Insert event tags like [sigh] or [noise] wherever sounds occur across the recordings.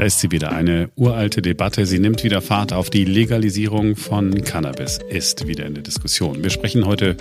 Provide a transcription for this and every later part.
Da ist sie wieder, eine uralte Debatte. Sie nimmt wieder Fahrt auf. Die Legalisierung von Cannabis ist wieder in der Diskussion. Wir sprechen heute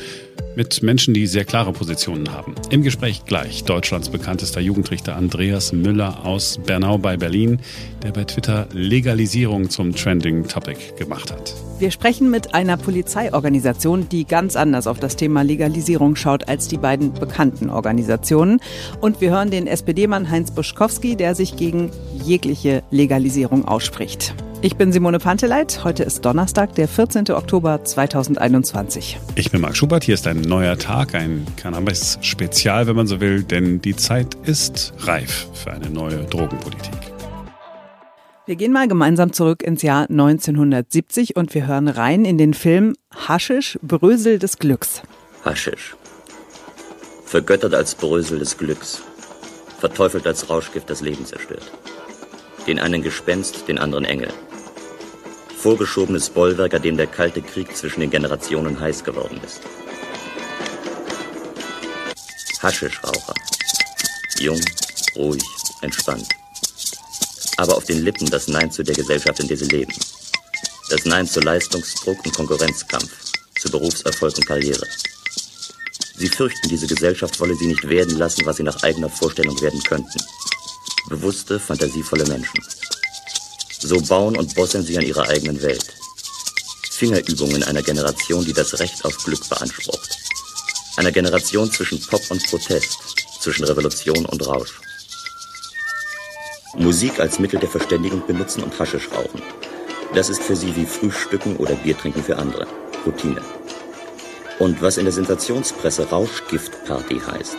mit Menschen, die sehr klare Positionen haben. Im Gespräch gleich Deutschlands bekanntester Jugendrichter Andreas Müller aus Bernau bei Berlin, der bei Twitter Legalisierung zum Trending Topic gemacht hat. Wir sprechen mit einer Polizeiorganisation, die ganz anders auf das Thema Legalisierung schaut als die beiden bekannten Organisationen. Und wir hören den SPD-Mann Heinz Buschkowski, der sich gegen jegliche mögliche Legalisierung ausspricht. Ich bin Simone Panteleit. Heute ist Donnerstag, der 14. Oktober 2021. Ich bin Marc Schubert. Hier ist ein neuer Tag, ein Cannabis-Spezial, wenn man so will, denn die Zeit ist reif für eine neue Drogenpolitik. Wir gehen mal gemeinsam zurück ins Jahr 1970 und wir hören rein in den Film Haschisch, Brösel des Glücks. Haschisch. Vergöttert als Brösel des Glücks. Verteufelt als Rauschgift das Leben zerstört den einen Gespenst, den anderen Engel. Vorgeschobenes Bollwerk, an dem der kalte Krieg zwischen den Generationen heiß geworden ist. Haschischraucher. Jung, ruhig, entspannt. Aber auf den Lippen das Nein zu der Gesellschaft, in der sie leben. Das Nein zu Leistungsdruck und Konkurrenzkampf, zu Berufserfolg und Karriere. Sie fürchten, diese Gesellschaft wolle sie nicht werden lassen, was sie nach eigener Vorstellung werden könnten bewusste, fantasievolle Menschen. So bauen und bosseln sie an ihrer eigenen Welt. Fingerübungen einer Generation, die das Recht auf Glück beansprucht. Einer Generation zwischen Pop und Protest, zwischen Revolution und Rausch. Musik als Mittel der Verständigung benutzen und Haschisch rauchen. Das ist für sie wie Frühstücken oder Biertrinken für andere. Routine. Und was in der Sensationspresse Rauschgiftparty heißt,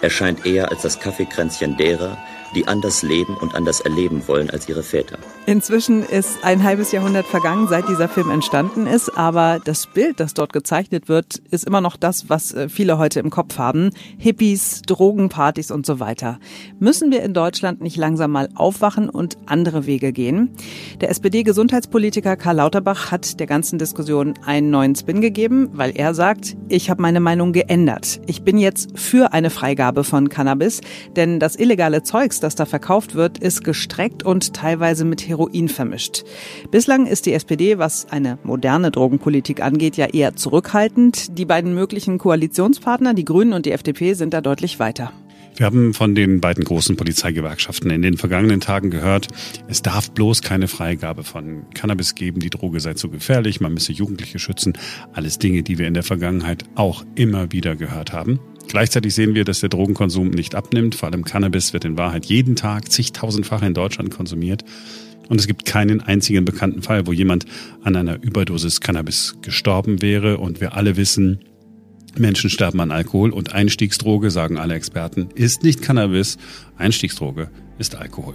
erscheint eher als das Kaffeekränzchen derer, die anders leben und anders erleben wollen als ihre Väter. Inzwischen ist ein halbes Jahrhundert vergangen, seit dieser Film entstanden ist, aber das Bild, das dort gezeichnet wird, ist immer noch das, was äh, viele heute im Kopf haben. Hippies, Drogenpartys und so weiter. Müssen wir in Deutschland nicht langsam mal aufwachen und andere Wege gehen? Der SPD-Gesundheitspolitiker Karl Lauterbach hat der ganzen Diskussion einen neuen Spin gegeben, weil er sagt, ich habe meine Meinung geändert. Ich bin jetzt für eine Freigabe von Cannabis, denn das illegale Zeugs das da verkauft wird, ist gestreckt und teilweise mit Heroin vermischt. Bislang ist die SPD, was eine moderne Drogenpolitik angeht, ja eher zurückhaltend. Die beiden möglichen Koalitionspartner, die Grünen und die FDP, sind da deutlich weiter. Wir haben von den beiden großen Polizeigewerkschaften in den vergangenen Tagen gehört, es darf bloß keine Freigabe von Cannabis geben, die Droge sei zu gefährlich, man müsse Jugendliche schützen. Alles Dinge, die wir in der Vergangenheit auch immer wieder gehört haben. Gleichzeitig sehen wir, dass der Drogenkonsum nicht abnimmt. Vor allem Cannabis wird in Wahrheit jeden Tag zigtausendfach in Deutschland konsumiert. Und es gibt keinen einzigen bekannten Fall, wo jemand an einer Überdosis Cannabis gestorben wäre. Und wir alle wissen, Menschen sterben an Alkohol und Einstiegsdroge, sagen alle Experten, ist nicht Cannabis. Einstiegsdroge ist Alkohol.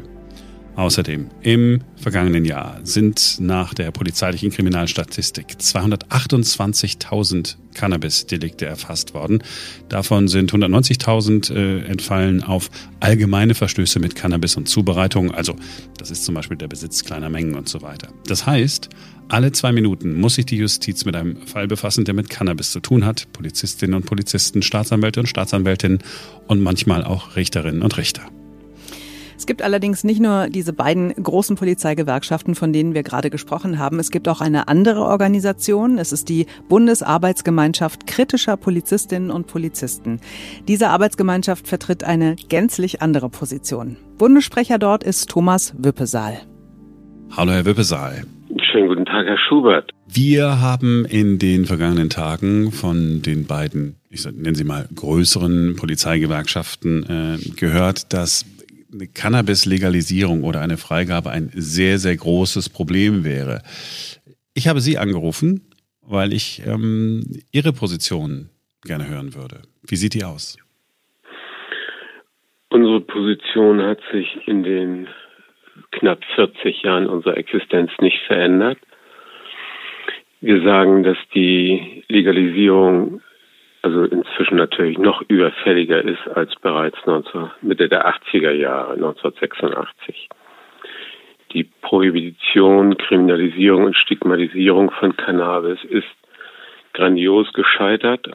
Außerdem, im vergangenen Jahr sind nach der polizeilichen Kriminalstatistik 228.000 Cannabis-Delikte erfasst worden. Davon sind 190.000 äh, entfallen auf allgemeine Verstöße mit Cannabis und Zubereitung. Also, das ist zum Beispiel der Besitz kleiner Mengen und so weiter. Das heißt, alle zwei Minuten muss sich die Justiz mit einem Fall befassen, der mit Cannabis zu tun hat. Polizistinnen und Polizisten, Staatsanwälte und Staatsanwältinnen und manchmal auch Richterinnen und Richter. Es gibt allerdings nicht nur diese beiden großen Polizeigewerkschaften, von denen wir gerade gesprochen haben. Es gibt auch eine andere Organisation. Es ist die Bundesarbeitsgemeinschaft kritischer Polizistinnen und Polizisten. Diese Arbeitsgemeinschaft vertritt eine gänzlich andere Position. Bundessprecher dort ist Thomas Wippesaal. Hallo, Herr Wippesaal. Schönen guten Tag, Herr Schubert. Wir haben in den vergangenen Tagen von den beiden, ich nenne sie mal, größeren Polizeigewerkschaften äh, gehört, dass eine Cannabis-Legalisierung oder eine Freigabe ein sehr, sehr großes Problem wäre. Ich habe Sie angerufen, weil ich ähm, Ihre Position gerne hören würde. Wie sieht die aus? Unsere Position hat sich in den knapp 40 Jahren unserer Existenz nicht verändert. Wir sagen, dass die Legalisierung also inzwischen natürlich noch überfälliger ist als bereits 19, Mitte der 80er Jahre, 1986. Die Prohibition, Kriminalisierung und Stigmatisierung von Cannabis ist grandios gescheitert.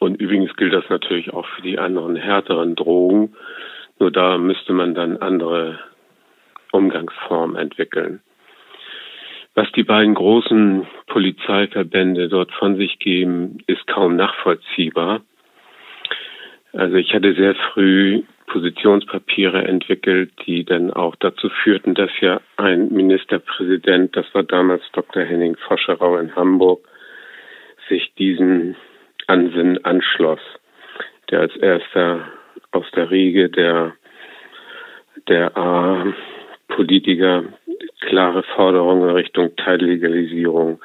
Und übrigens gilt das natürlich auch für die anderen härteren Drogen. Nur da müsste man dann andere Umgangsform entwickeln. Was die beiden großen Polizeiverbände dort von sich geben, ist kaum nachvollziehbar. Also ich hatte sehr früh Positionspapiere entwickelt, die dann auch dazu führten, dass ja ein Ministerpräsident, das war damals Dr. Henning Foscherau in Hamburg, sich diesen Ansinnen anschloss, der als erster aus der Riege der, der A-Politiker klare Forderungen in Richtung Teillegalisierung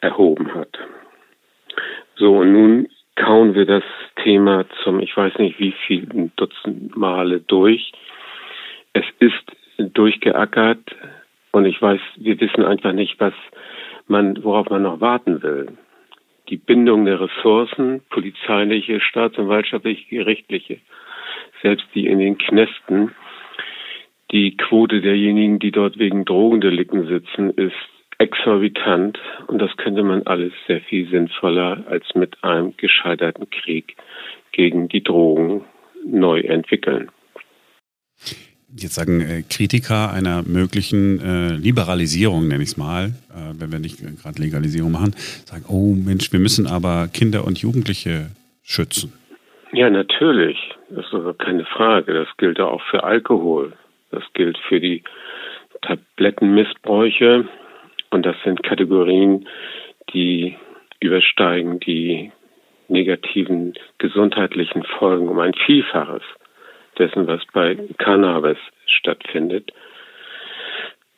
erhoben hat. So, und nun kauen wir das Thema zum, ich weiß nicht wie vielen Dutzend Male durch. Es ist durchgeackert und ich weiß, wir wissen einfach nicht, was man, worauf man noch warten will. Die Bindung der Ressourcen, polizeiliche, staatsanwaltschaftliche, gerichtliche, selbst die in den Knästen, die Quote derjenigen, die dort wegen Drogendelikten sitzen, ist exorbitant und das könnte man alles sehr viel sinnvoller als mit einem gescheiterten Krieg gegen die Drogen neu entwickeln. Jetzt sagen äh, Kritiker einer möglichen äh, Liberalisierung, nenne ich es mal, äh, wenn wir nicht gerade Legalisierung machen, sagen, oh Mensch, wir müssen aber Kinder und Jugendliche schützen. Ja, natürlich. Das ist aber keine Frage. Das gilt auch für Alkohol. Das gilt für die Tablettenmissbräuche. Und das sind Kategorien, die übersteigen die negativen gesundheitlichen Folgen um ein Vielfaches dessen, was bei Cannabis stattfindet.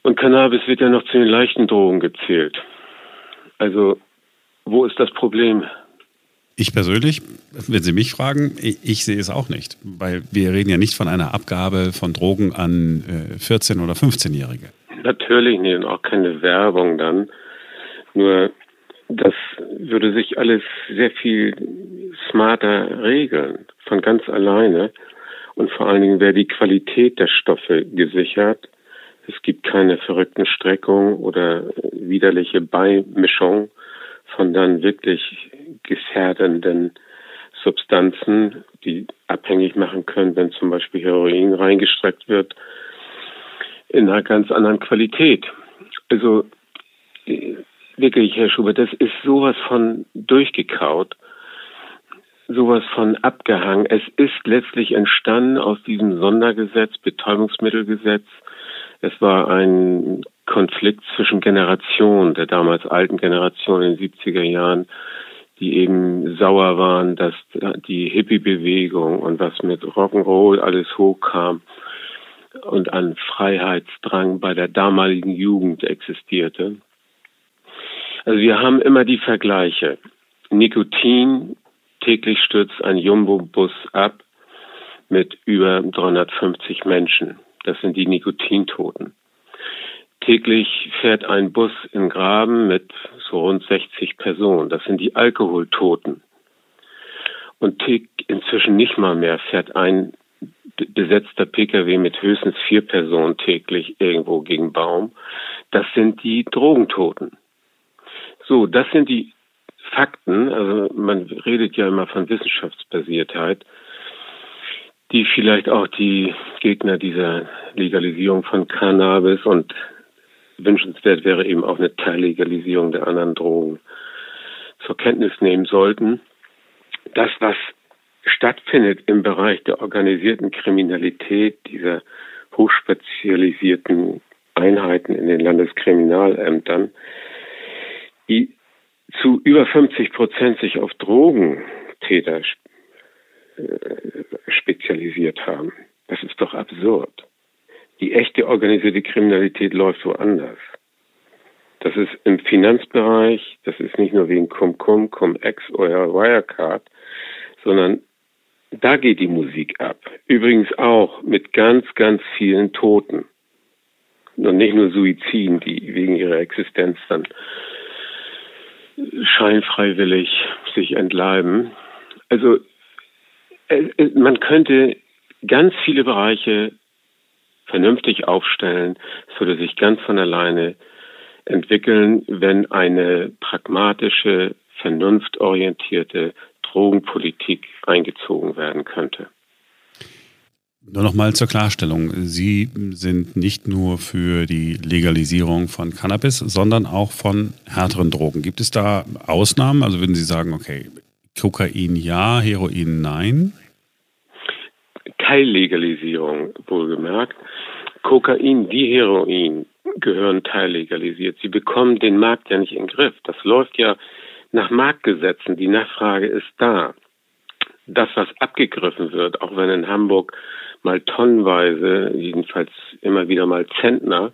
Und Cannabis wird ja noch zu den leichten Drogen gezählt. Also, wo ist das Problem? Ich persönlich, wenn Sie mich fragen, ich, ich, sehe es auch nicht, weil wir reden ja nicht von einer Abgabe von Drogen an äh, 14- oder 15-Jährige. Natürlich nicht und auch keine Werbung dann. Nur das würde sich alles sehr viel smarter regeln, von ganz alleine. Und vor allen Dingen wäre die Qualität der Stoffe gesichert. Es gibt keine verrückten Streckungen oder widerliche Beimischung von dann wirklich gefährdenden Substanzen, die abhängig machen können, wenn zum Beispiel Heroin reingestreckt wird, in einer ganz anderen Qualität. Also wirklich, Herr Schubert, das ist sowas von durchgekaut, sowas von abgehangen. Es ist letztlich entstanden aus diesem Sondergesetz, Betäubungsmittelgesetz. Es war ein Konflikt zwischen Generationen, der damals alten Generation in den 70er Jahren, die eben sauer waren, dass die Hippie-Bewegung und was mit Rock'n'Roll alles hochkam und an Freiheitsdrang bei der damaligen Jugend existierte. Also wir haben immer die Vergleiche. Nikotin, täglich stürzt ein Jumbo-Bus ab mit über 350 Menschen. Das sind die Nikotintoten. Täglich fährt ein Bus in Graben mit so rund 60 Personen. Das sind die Alkoholtoten. Und inzwischen nicht mal mehr fährt ein besetzter Pkw mit höchstens vier Personen täglich irgendwo gegen Baum. Das sind die Drogentoten. So, das sind die Fakten. Also man redet ja immer von Wissenschaftsbasiertheit, die vielleicht auch die Gegner dieser Legalisierung von Cannabis und wünschenswert wäre eben auch eine Teillegalisierung der anderen Drogen zur Kenntnis nehmen sollten. Das, was stattfindet im Bereich der organisierten Kriminalität, dieser hochspezialisierten Einheiten in den Landeskriminalämtern, die zu über 50 Prozent sich auf Drogentäter äh, spezialisiert haben. Das ist doch absurd. Die echte organisierte Kriminalität läuft woanders. Das ist im Finanzbereich, das ist nicht nur wegen Cum-Cum, Cum-Ex oder Wirecard, sondern da geht die Musik ab. Übrigens auch mit ganz, ganz vielen Toten. Und nicht nur Suiziden, die wegen ihrer Existenz dann scheinfreiwillig sich entleiben. Also man könnte ganz viele Bereiche vernünftig aufstellen, es würde sich ganz von alleine entwickeln, wenn eine pragmatische, vernunftorientierte Drogenpolitik eingezogen werden könnte. Nur noch mal zur Klarstellung. Sie sind nicht nur für die Legalisierung von Cannabis, sondern auch von härteren Drogen. Gibt es da Ausnahmen? Also würden Sie sagen, okay, Kokain ja, Heroin nein? Teillegalisierung, wohlgemerkt. Kokain wie Heroin gehören teillegalisiert. Sie bekommen den Markt ja nicht in den Griff. Das läuft ja nach Marktgesetzen. Die Nachfrage ist da. Das, was abgegriffen wird, auch wenn in Hamburg mal tonnenweise, jedenfalls immer wieder mal Zentner,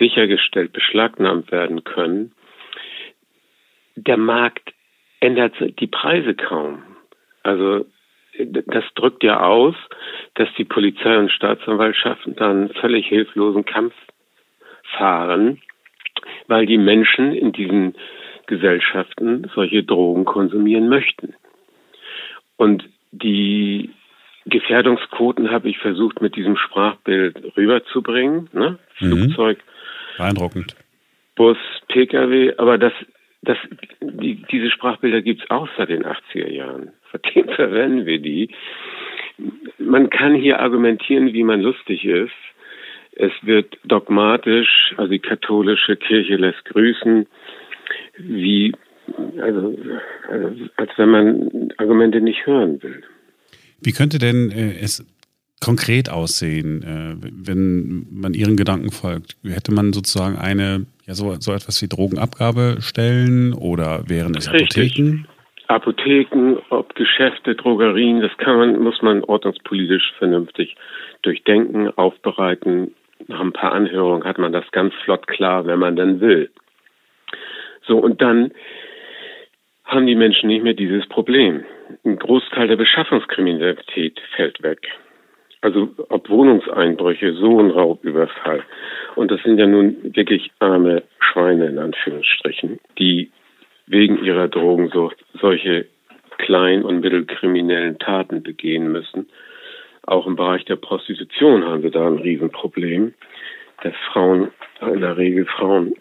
sichergestellt beschlagnahmt werden können, der Markt ändert die Preise kaum. Also das drückt ja aus, dass die Polizei und Staatsanwaltschaften dann völlig hilflosen Kampf fahren, weil die Menschen in diesen Gesellschaften solche Drogen konsumieren möchten. Und die Gefährdungsquoten habe ich versucht mit diesem Sprachbild rüberzubringen. Ne? Mhm. Flugzeug. Beeindruckend. Bus, Pkw, aber das, das, die, diese Sprachbilder gibt es auch seit den 80er Jahren. Seitdem [laughs] verwenden wir die. Man kann hier argumentieren, wie man lustig ist. Es wird dogmatisch, also die katholische Kirche lässt grüßen, wie, also, also als wenn man Argumente nicht hören will. Wie könnte denn äh, es konkret aussehen, äh, wenn man Ihren Gedanken folgt? Hätte man sozusagen eine, ja, so, so etwas wie Drogenabgabestellen oder wären es Richtig. Apotheken? Apotheken, ob Geschäfte, Drogerien, das kann man, muss man ordnungspolitisch vernünftig durchdenken, aufbereiten, nach ein paar Anhörungen hat man das ganz flott klar, wenn man dann will. So, und dann haben die Menschen nicht mehr dieses Problem. Ein Großteil der Beschaffungskriminalität fällt weg. Also ob Wohnungseinbrüche, so ein Raubüberfall. Und das sind ja nun wirklich arme Schweine in Anführungsstrichen, die wegen ihrer Drogensucht solche klein- und mittelkriminellen Taten begehen müssen. Auch im Bereich der Prostitution haben wir da ein Riesenproblem, dass Frauen, in der Regel Frauen,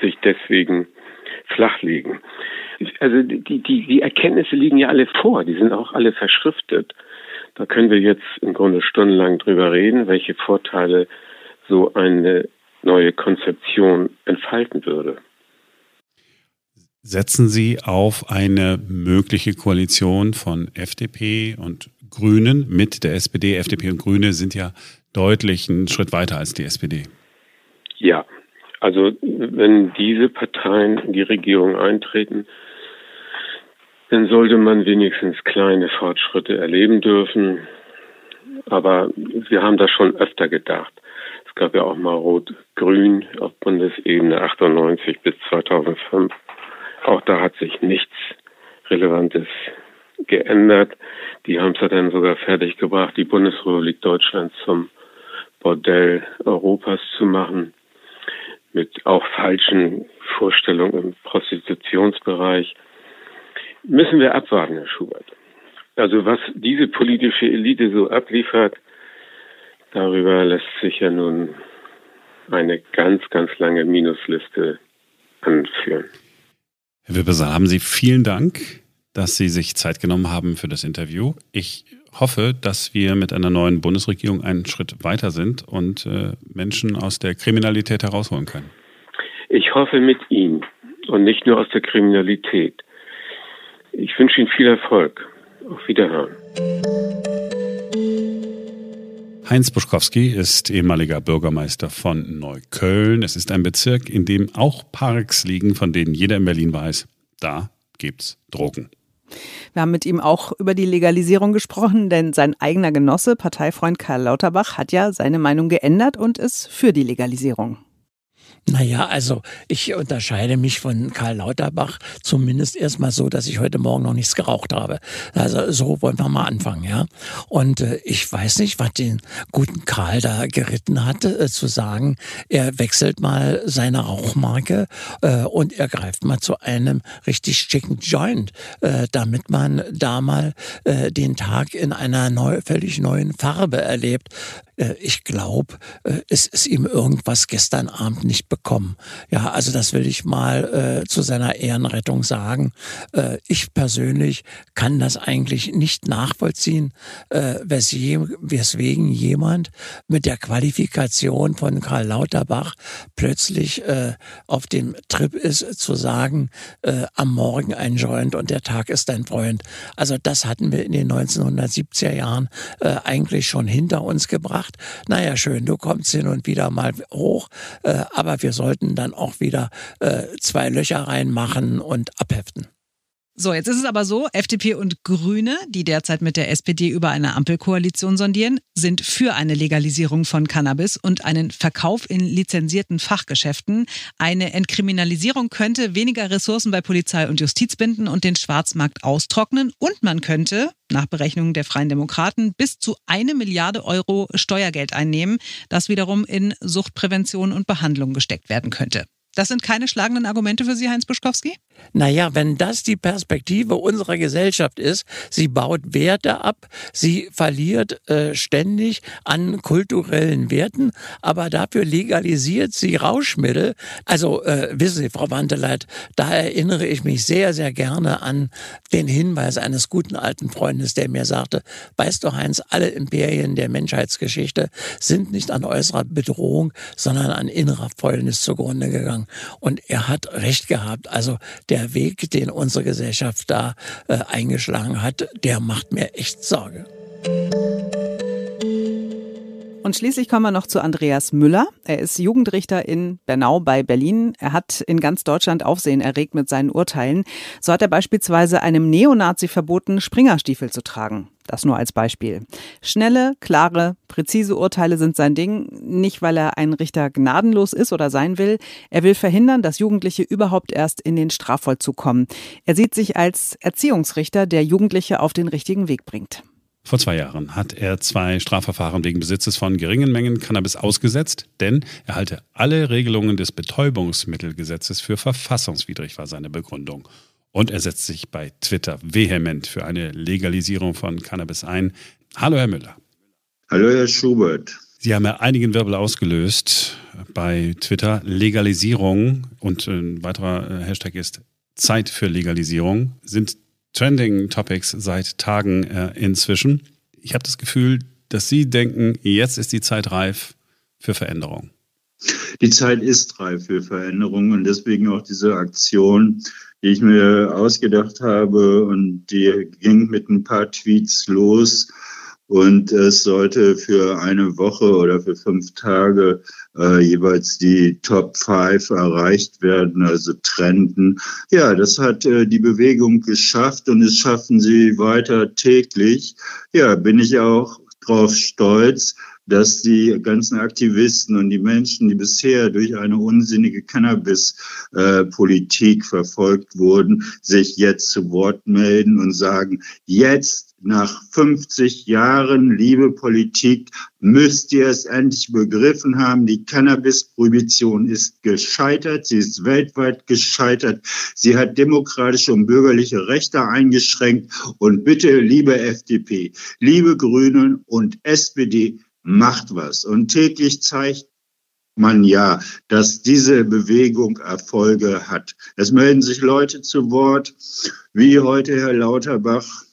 sich deswegen flachlegen. Also die, die, die Erkenntnisse liegen ja alle vor, die sind auch alle verschriftet. Da können wir jetzt im Grunde stundenlang drüber reden, welche Vorteile so eine neue Konzeption entfalten würde. Setzen Sie auf eine mögliche Koalition von FDP und Grünen mit der SPD? FDP und Grüne sind ja deutlich einen Schritt weiter als die SPD. Ja, also wenn diese Parteien in die Regierung eintreten, dann sollte man wenigstens kleine Fortschritte erleben dürfen. Aber wir haben das schon öfter gedacht. Es gab ja auch mal Rot-Grün auf Bundesebene 98 bis 2005. Auch da hat sich nichts Relevantes geändert. Die haben es ja dann sogar fertiggebracht, die Bundesrepublik Deutschland zum Bordell Europas zu machen, mit auch falschen Vorstellungen im Prostitutionsbereich. Müssen wir abwarten, Herr Schubert. Also was diese politische Elite so abliefert, darüber lässt sich ja nun eine ganz, ganz lange Minusliste anführen. Herr Wippeser, haben Sie vielen Dank, dass Sie sich Zeit genommen haben für das Interview. Ich hoffe, dass wir mit einer neuen Bundesregierung einen Schritt weiter sind und äh, Menschen aus der Kriminalität herausholen können. Ich hoffe mit Ihnen und nicht nur aus der Kriminalität. Ich wünsche Ihnen viel Erfolg. Auf Wiederhören. Heinz Buschkowski ist ehemaliger Bürgermeister von Neukölln. Es ist ein Bezirk, in dem auch Parks liegen, von denen jeder in Berlin weiß, da gibt's Drogen. Wir haben mit ihm auch über die Legalisierung gesprochen, denn sein eigener Genosse, Parteifreund Karl Lauterbach, hat ja seine Meinung geändert und ist für die Legalisierung. Naja, also ich unterscheide mich von Karl Lauterbach zumindest erstmal so, dass ich heute Morgen noch nichts geraucht habe. Also so wollen wir mal anfangen, ja. Und äh, ich weiß nicht, was den guten Karl da geritten hatte, äh, zu sagen, er wechselt mal seine Rauchmarke äh, und er greift mal zu einem richtig schicken Joint, äh, damit man da mal äh, den Tag in einer neu, völlig neuen Farbe erlebt. Äh, ich glaube, äh, es ist ihm irgendwas gestern Abend nicht bekommen. Ja, also das will ich mal äh, zu seiner Ehrenrettung sagen. Äh, ich persönlich kann das eigentlich nicht nachvollziehen, äh, weswegen jemand mit der Qualifikation von Karl Lauterbach plötzlich äh, auf dem Trip ist, zu sagen, am Morgen ein Joint und der Tag ist dein Freund. Also das hatten wir in den 1970er Jahren eigentlich schon hinter uns gebracht. Naja, schön, du kommst hin und wieder mal hoch, äh, aber wir sollten dann auch wieder äh, zwei Löcher reinmachen und abheften. So, jetzt ist es aber so, FDP und Grüne, die derzeit mit der SPD über eine Ampelkoalition sondieren, sind für eine Legalisierung von Cannabis und einen Verkauf in lizenzierten Fachgeschäften. Eine Entkriminalisierung könnte weniger Ressourcen bei Polizei und Justiz binden und den Schwarzmarkt austrocknen. Und man könnte, nach Berechnungen der Freien Demokraten, bis zu eine Milliarde Euro Steuergeld einnehmen, das wiederum in Suchtprävention und Behandlung gesteckt werden könnte. Das sind keine schlagenden Argumente für Sie, Heinz Buschkowski? Naja, wenn das die Perspektive unserer Gesellschaft ist, sie baut Werte ab, sie verliert äh, ständig an kulturellen Werten, aber dafür legalisiert sie Rauschmittel. Also äh, wissen Sie, Frau Wandeleit, da erinnere ich mich sehr, sehr gerne an den Hinweis eines guten alten Freundes, der mir sagte, weißt du Heinz, alle Imperien der Menschheitsgeschichte sind nicht an äußerer Bedrohung, sondern an innerer Fäulnis zugrunde gegangen. Und er hat recht gehabt. Also der Weg, den unsere Gesellschaft da äh, eingeschlagen hat, der macht mir echt Sorge. Und schließlich kommen wir noch zu Andreas Müller. Er ist Jugendrichter in Bernau bei Berlin. Er hat in ganz Deutschland Aufsehen erregt mit seinen Urteilen. So hat er beispielsweise einem Neonazi verboten, Springerstiefel zu tragen. Das nur als Beispiel. Schnelle, klare, präzise Urteile sind sein Ding, nicht weil er ein Richter gnadenlos ist oder sein will. Er will verhindern, dass Jugendliche überhaupt erst in den Strafvollzug kommen. Er sieht sich als Erziehungsrichter, der Jugendliche auf den richtigen Weg bringt. Vor zwei Jahren hat er zwei Strafverfahren wegen Besitzes von geringen Mengen Cannabis ausgesetzt, denn er halte alle Regelungen des Betäubungsmittelgesetzes für verfassungswidrig, war seine Begründung. Und er setzt sich bei Twitter vehement für eine Legalisierung von Cannabis ein. Hallo, Herr Müller. Hallo, Herr Schubert. Sie haben ja einigen Wirbel ausgelöst bei Twitter. Legalisierung und ein weiterer Hashtag ist Zeit für Legalisierung sind Trending Topics seit Tagen äh, inzwischen. Ich habe das Gefühl, dass Sie denken, jetzt ist die Zeit reif für Veränderung. Die Zeit ist reif für Veränderung und deswegen auch diese Aktion, die ich mir ausgedacht habe und die ging mit ein paar Tweets los und es sollte für eine Woche oder für fünf Tage äh, jeweils die Top 5 erreicht werden, also Trenden. Ja, das hat äh, die Bewegung geschafft und es schaffen sie weiter täglich. Ja, bin ich auch drauf stolz, dass die ganzen Aktivisten und die Menschen, die bisher durch eine unsinnige Cannabis-Politik verfolgt wurden, sich jetzt zu Wort melden und sagen, jetzt nach 50 Jahren, liebe Politik, müsst ihr es endlich begriffen haben. Die Cannabis-Prohibition ist gescheitert. Sie ist weltweit gescheitert. Sie hat demokratische und bürgerliche Rechte eingeschränkt. Und bitte, liebe FDP, liebe Grünen und SPD, macht was. Und täglich zeigt man ja, dass diese Bewegung Erfolge hat. Es melden sich Leute zu Wort, wie heute Herr Lauterbach,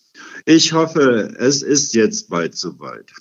ich hoffe, es ist jetzt bald soweit.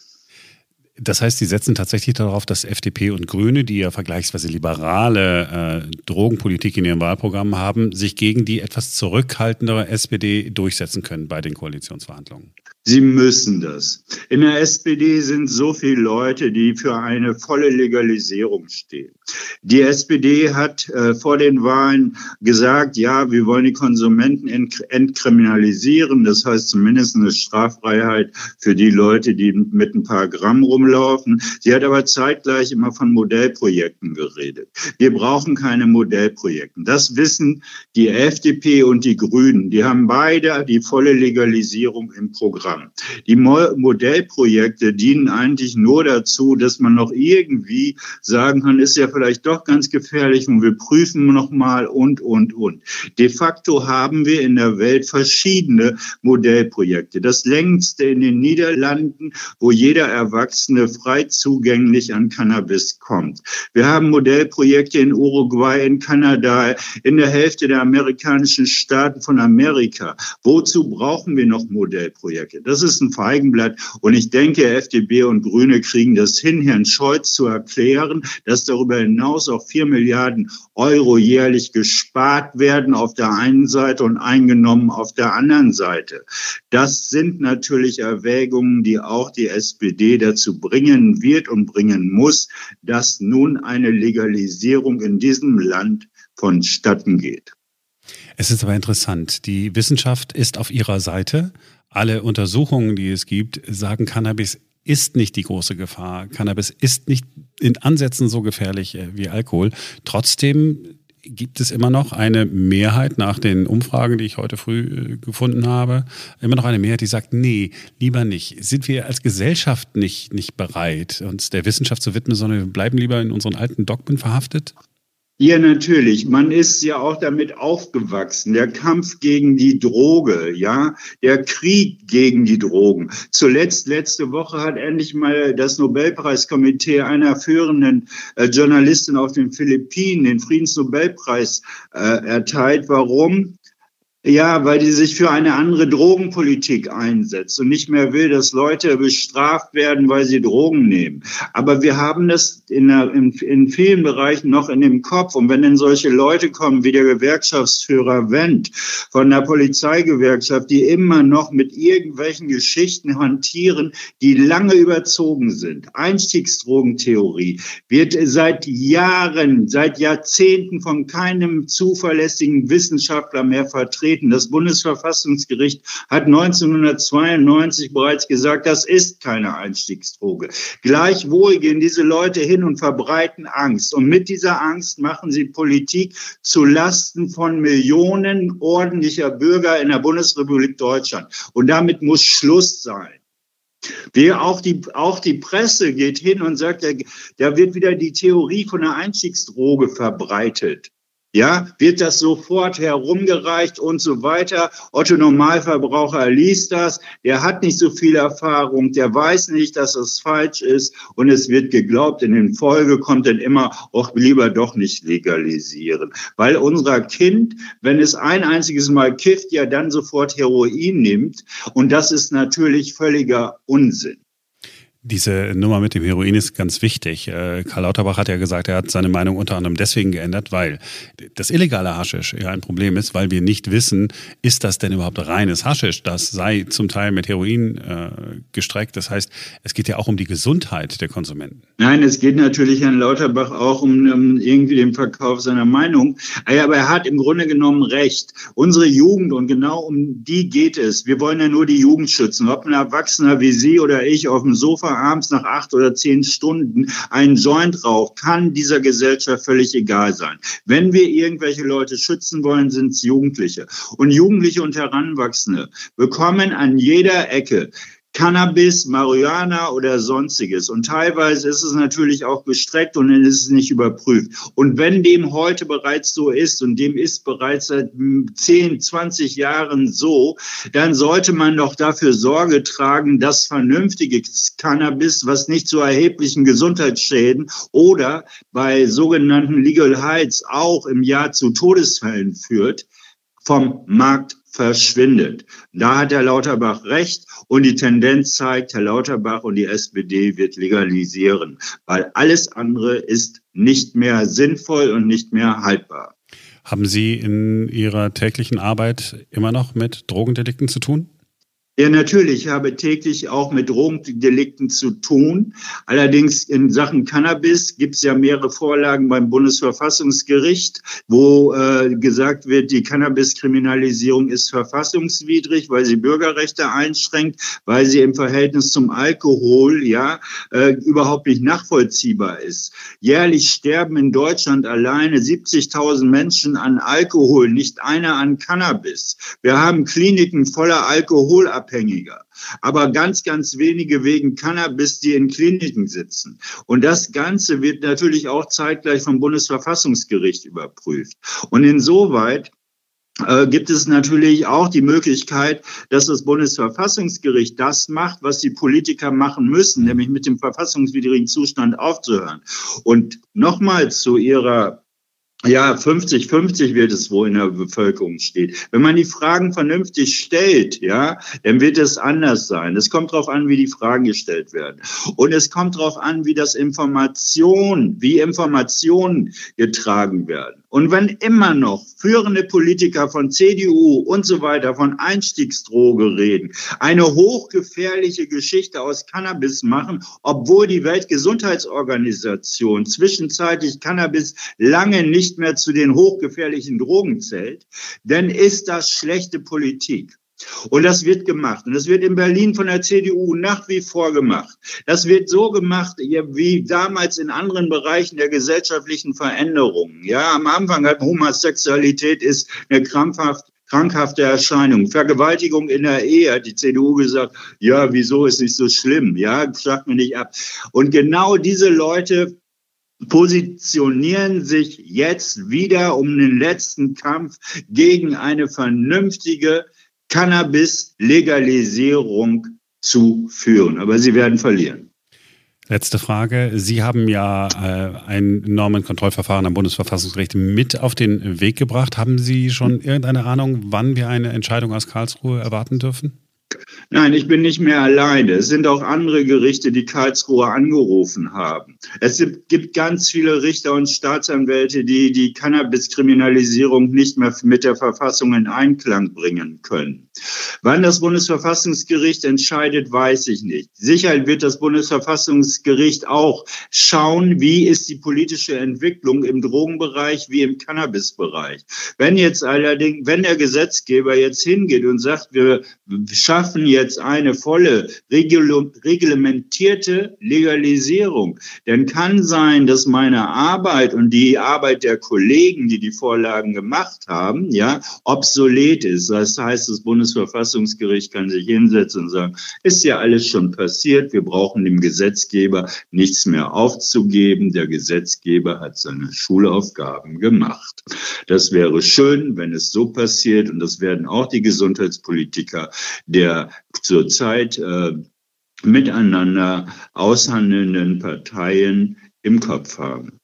Das heißt, Sie setzen tatsächlich darauf, dass FDP und Grüne, die ja vergleichsweise liberale äh, Drogenpolitik in ihrem Wahlprogramm haben, sich gegen die etwas zurückhaltendere SPD durchsetzen können bei den Koalitionsverhandlungen. Sie müssen das. In der SPD sind so viele Leute, die für eine volle Legalisierung stehen. Die SPD hat äh, vor den Wahlen gesagt, ja, wir wollen die Konsumenten ent entkriminalisieren. Das heißt zumindest eine Straffreiheit für die Leute, die mit ein paar Gramm rumlaufen. Sie hat aber zeitgleich immer von Modellprojekten geredet. Wir brauchen keine Modellprojekte. Das wissen die FDP und die Grünen. Die haben beide die volle Legalisierung im Programm. Programm. Die Mo Modellprojekte dienen eigentlich nur dazu, dass man noch irgendwie sagen kann, ist ja vielleicht doch ganz gefährlich und wir prüfen nochmal und, und, und. De facto haben wir in der Welt verschiedene Modellprojekte. Das längste in den Niederlanden, wo jeder Erwachsene frei zugänglich an Cannabis kommt. Wir haben Modellprojekte in Uruguay, in Kanada, in der Hälfte der amerikanischen Staaten von Amerika. Wozu brauchen wir noch Modellprojekte? Das ist ein Feigenblatt und ich denke, FDP und Grüne kriegen das hin, Herrn Scholz zu erklären, dass darüber hinaus auch vier Milliarden Euro jährlich gespart werden auf der einen Seite und eingenommen auf der anderen Seite. Das sind natürlich Erwägungen, die auch die SPD dazu bringen wird und bringen muss, dass nun eine Legalisierung in diesem Land vonstatten geht. Es ist aber interessant. Die Wissenschaft ist auf ihrer Seite. Alle Untersuchungen, die es gibt, sagen, Cannabis ist nicht die große Gefahr. Cannabis ist nicht in Ansätzen so gefährlich äh, wie Alkohol. Trotzdem gibt es immer noch eine Mehrheit nach den Umfragen, die ich heute früh äh, gefunden habe, immer noch eine Mehrheit, die sagt, nee, lieber nicht. Sind wir als Gesellschaft nicht, nicht bereit, uns der Wissenschaft zu widmen, sondern wir bleiben lieber in unseren alten Dogmen verhaftet? Ja, natürlich. Man ist ja auch damit aufgewachsen. Der Kampf gegen die Droge, ja, der Krieg gegen die Drogen. Zuletzt, letzte Woche hat endlich mal das Nobelpreiskomitee einer führenden äh, Journalistin auf den Philippinen den Friedensnobelpreis äh, erteilt. Warum? Ja, weil die sich für eine andere Drogenpolitik einsetzt und nicht mehr will, dass Leute bestraft werden, weil sie Drogen nehmen. Aber wir haben das in, der, in, in vielen Bereichen noch in dem Kopf. Und wenn dann solche Leute kommen wie der Gewerkschaftsführer Wendt von der Polizeigewerkschaft, die immer noch mit irgendwelchen Geschichten hantieren, die lange überzogen sind. Einstiegsdrogentheorie wird seit Jahren, seit Jahrzehnten von keinem zuverlässigen Wissenschaftler mehr vertreten vertreten. Das Bundesverfassungsgericht hat 1992 bereits gesagt, das ist keine Einstiegsdroge. Gleichwohl gehen diese Leute hin und verbreiten Angst. Und mit dieser Angst machen sie Politik zu Lasten von Millionen ordentlicher Bürger in der Bundesrepublik Deutschland. Und damit muss Schluss sein. Wie auch die, auch die Presse geht hin und sagt, da wird wieder die Theorie von der Einstiegsdroge verbreitet. Ja, wird das sofort herumgereicht und so weiter. Otto Normalverbraucher liest das, der hat nicht so viel Erfahrung, der weiß nicht, dass es falsch ist und es wird geglaubt. In den Folge kommt dann immer, auch lieber doch nicht legalisieren. Weil unser Kind, wenn es ein einziges Mal kifft, ja dann sofort Heroin nimmt und das ist natürlich völliger Unsinn. Diese Nummer mit dem Heroin ist ganz wichtig. Äh, Karl Lauterbach hat ja gesagt, er hat seine Meinung unter anderem deswegen geändert, weil das illegale Haschisch ja ein Problem ist, weil wir nicht wissen, ist das denn überhaupt reines Haschisch? Das sei zum Teil mit Heroin äh, gestreckt. Das heißt, es geht ja auch um die Gesundheit der Konsumenten. Nein, es geht natürlich Herrn Lauterbach auch um, um irgendwie den Verkauf seiner Meinung. Aber er hat im Grunde genommen recht. Unsere Jugend und genau um die geht es. Wir wollen ja nur die Jugend schützen. Ob ein Erwachsener wie Sie oder ich auf dem Sofa abends nach acht oder zehn Stunden einen Joint raucht, kann dieser Gesellschaft völlig egal sein. Wenn wir irgendwelche Leute schützen wollen, sind es Jugendliche. Und Jugendliche und Heranwachsende bekommen an jeder Ecke Cannabis, Marihuana oder sonstiges. Und teilweise ist es natürlich auch gestreckt und dann ist es nicht überprüft. Und wenn dem heute bereits so ist und dem ist bereits seit 10, 20 Jahren so, dann sollte man doch dafür Sorge tragen, dass vernünftiges Cannabis, was nicht zu erheblichen Gesundheitsschäden oder bei sogenannten Legal Heights auch im Jahr zu Todesfällen führt, vom Markt verschwindet. Da hat Herr Lauterbach recht und die Tendenz zeigt, Herr Lauterbach und die SPD wird legalisieren, weil alles andere ist nicht mehr sinnvoll und nicht mehr haltbar. Haben Sie in Ihrer täglichen Arbeit immer noch mit Drogendelikten zu tun? Ja, natürlich. Ich habe täglich auch mit Drogendelikten zu tun. Allerdings in Sachen Cannabis gibt es ja mehrere Vorlagen beim Bundesverfassungsgericht, wo äh, gesagt wird, die Cannabiskriminalisierung ist verfassungswidrig, weil sie Bürgerrechte einschränkt, weil sie im Verhältnis zum Alkohol ja äh, überhaupt nicht nachvollziehbar ist. Jährlich sterben in Deutschland alleine 70.000 Menschen an Alkohol, nicht einer an Cannabis. Wir haben Kliniken voller Alkohol Drogenabhängiger, aber ganz, ganz wenige wegen Cannabis, die in Kliniken sitzen. Und das Ganze wird natürlich auch zeitgleich vom Bundesverfassungsgericht überprüft. Und insoweit äh, gibt es natürlich auch die Möglichkeit, dass das Bundesverfassungsgericht das macht, was die Politiker machen müssen, nämlich mit dem verfassungswidrigen Zustand aufzuhören. Und nochmal zu Ihrer ja, 50-50 wird es wohl in der Bevölkerung stehen. Wenn man die Fragen vernünftig stellt, ja, dann wird es anders sein. Es kommt darauf an, wie die Fragen gestellt werden. Und es kommt darauf an, wie das Information, wie Informationen getragen werden. Und wenn immer noch führende Politiker von CDU und so weiter von Einstiegsdroge reden, eine hochgefährliche Geschichte aus Cannabis machen, obwohl die Weltgesundheitsorganisation zwischenzeitlich Cannabis lange nicht mehr zu den hochgefährlichen Drogen zählt, dann ist das schlechte Politik. Und das wird gemacht. Und das wird in Berlin von der CDU nach wie vor gemacht. Das wird so gemacht, wie damals in anderen Bereichen der gesellschaftlichen Veränderungen. Ja, am Anfang hat Homosexualität ist eine krampfhaft krankhafte Erscheinung. Vergewaltigung in der Ehe hat die CDU gesagt, ja, wieso ist nicht so schlimm? Ja, sagt mir nicht ab. Und genau diese Leute positionieren sich jetzt wieder um den letzten Kampf gegen eine vernünftige Cannabis-Legalisierung zu führen. Aber sie werden verlieren. Letzte Frage. Sie haben ja äh, ein Normenkontrollverfahren am Bundesverfassungsgericht mit auf den Weg gebracht. Haben Sie schon irgendeine Ahnung, wann wir eine Entscheidung aus Karlsruhe erwarten dürfen? Nein, ich bin nicht mehr alleine. Es sind auch andere Gerichte, die Karlsruhe angerufen haben. Es gibt ganz viele Richter und Staatsanwälte, die die Cannabiskriminalisierung nicht mehr mit der Verfassung in Einklang bringen können. Wann das Bundesverfassungsgericht entscheidet, weiß ich nicht. Sicher wird das Bundesverfassungsgericht auch schauen, wie ist die politische Entwicklung im Drogenbereich wie im Cannabisbereich. Wenn jetzt allerdings, wenn der Gesetzgeber jetzt hingeht und sagt, wir schaffen jetzt eine volle reglementierte Legalisierung, dann kann sein, dass meine Arbeit und die Arbeit der Kollegen, die die Vorlagen gemacht haben, ja, obsolet ist. Das heißt, das Bundesverfassungsgericht kann sich hinsetzen und sagen, ist ja alles schon passiert, wir brauchen dem Gesetzgeber nichts mehr aufzugeben. Der Gesetzgeber hat seine Schulaufgaben gemacht. Das wäre schön, wenn es so passiert und das werden auch die Gesundheitspolitiker der zurzeit äh, miteinander aushandelnden Parteien im Kopf haben.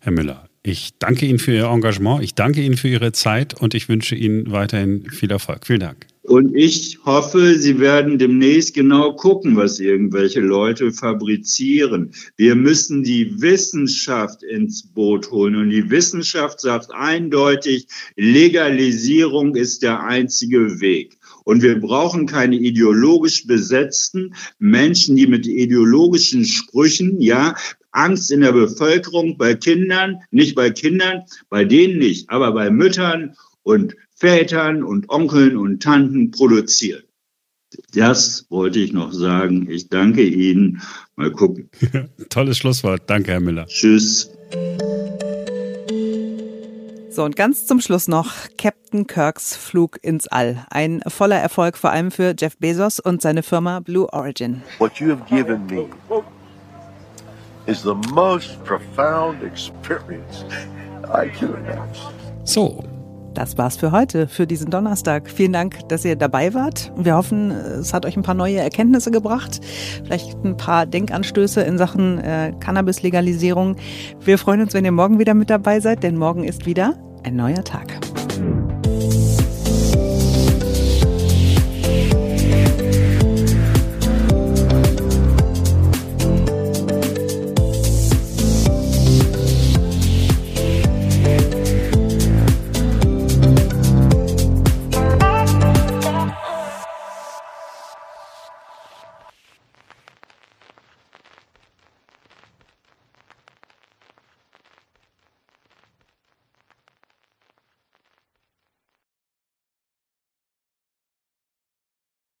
Herr Müller, ich danke Ihnen für Ihr Engagement, ich danke Ihnen für Ihre Zeit und ich wünsche Ihnen weiterhin viel Erfolg. Vielen Dank. Und ich hoffe, Sie werden demnächst genau gucken, was irgendwelche Leute fabrizieren. Wir müssen die Wissenschaft ins Boot holen. Und die Wissenschaft sagt eindeutig, Legalisierung ist der einzige Weg. Und wir brauchen keine ideologisch besetzten Menschen, die mit ideologischen Sprüchen, ja, Angst in der Bevölkerung bei Kindern, nicht bei Kindern, bei denen nicht, aber bei Müttern und Vätern und Onkeln und Tanten produzieren. Das wollte ich noch sagen. Ich danke Ihnen. Mal gucken. [laughs] Tolles Schlusswort. Danke, Herr Müller. Tschüss. So, und ganz zum Schluss noch Captain Kirks Flug ins All. Ein voller Erfolg vor allem für Jeff Bezos und seine Firma Blue Origin. What you have given me is the most profound experience I can imagine. So, das war's für heute, für diesen Donnerstag. Vielen Dank, dass ihr dabei wart. Wir hoffen, es hat euch ein paar neue Erkenntnisse gebracht, vielleicht ein paar Denkanstöße in Sachen äh, Cannabis-Legalisierung. Wir freuen uns, wenn ihr morgen wieder mit dabei seid, denn morgen ist wieder ein neuer Tag.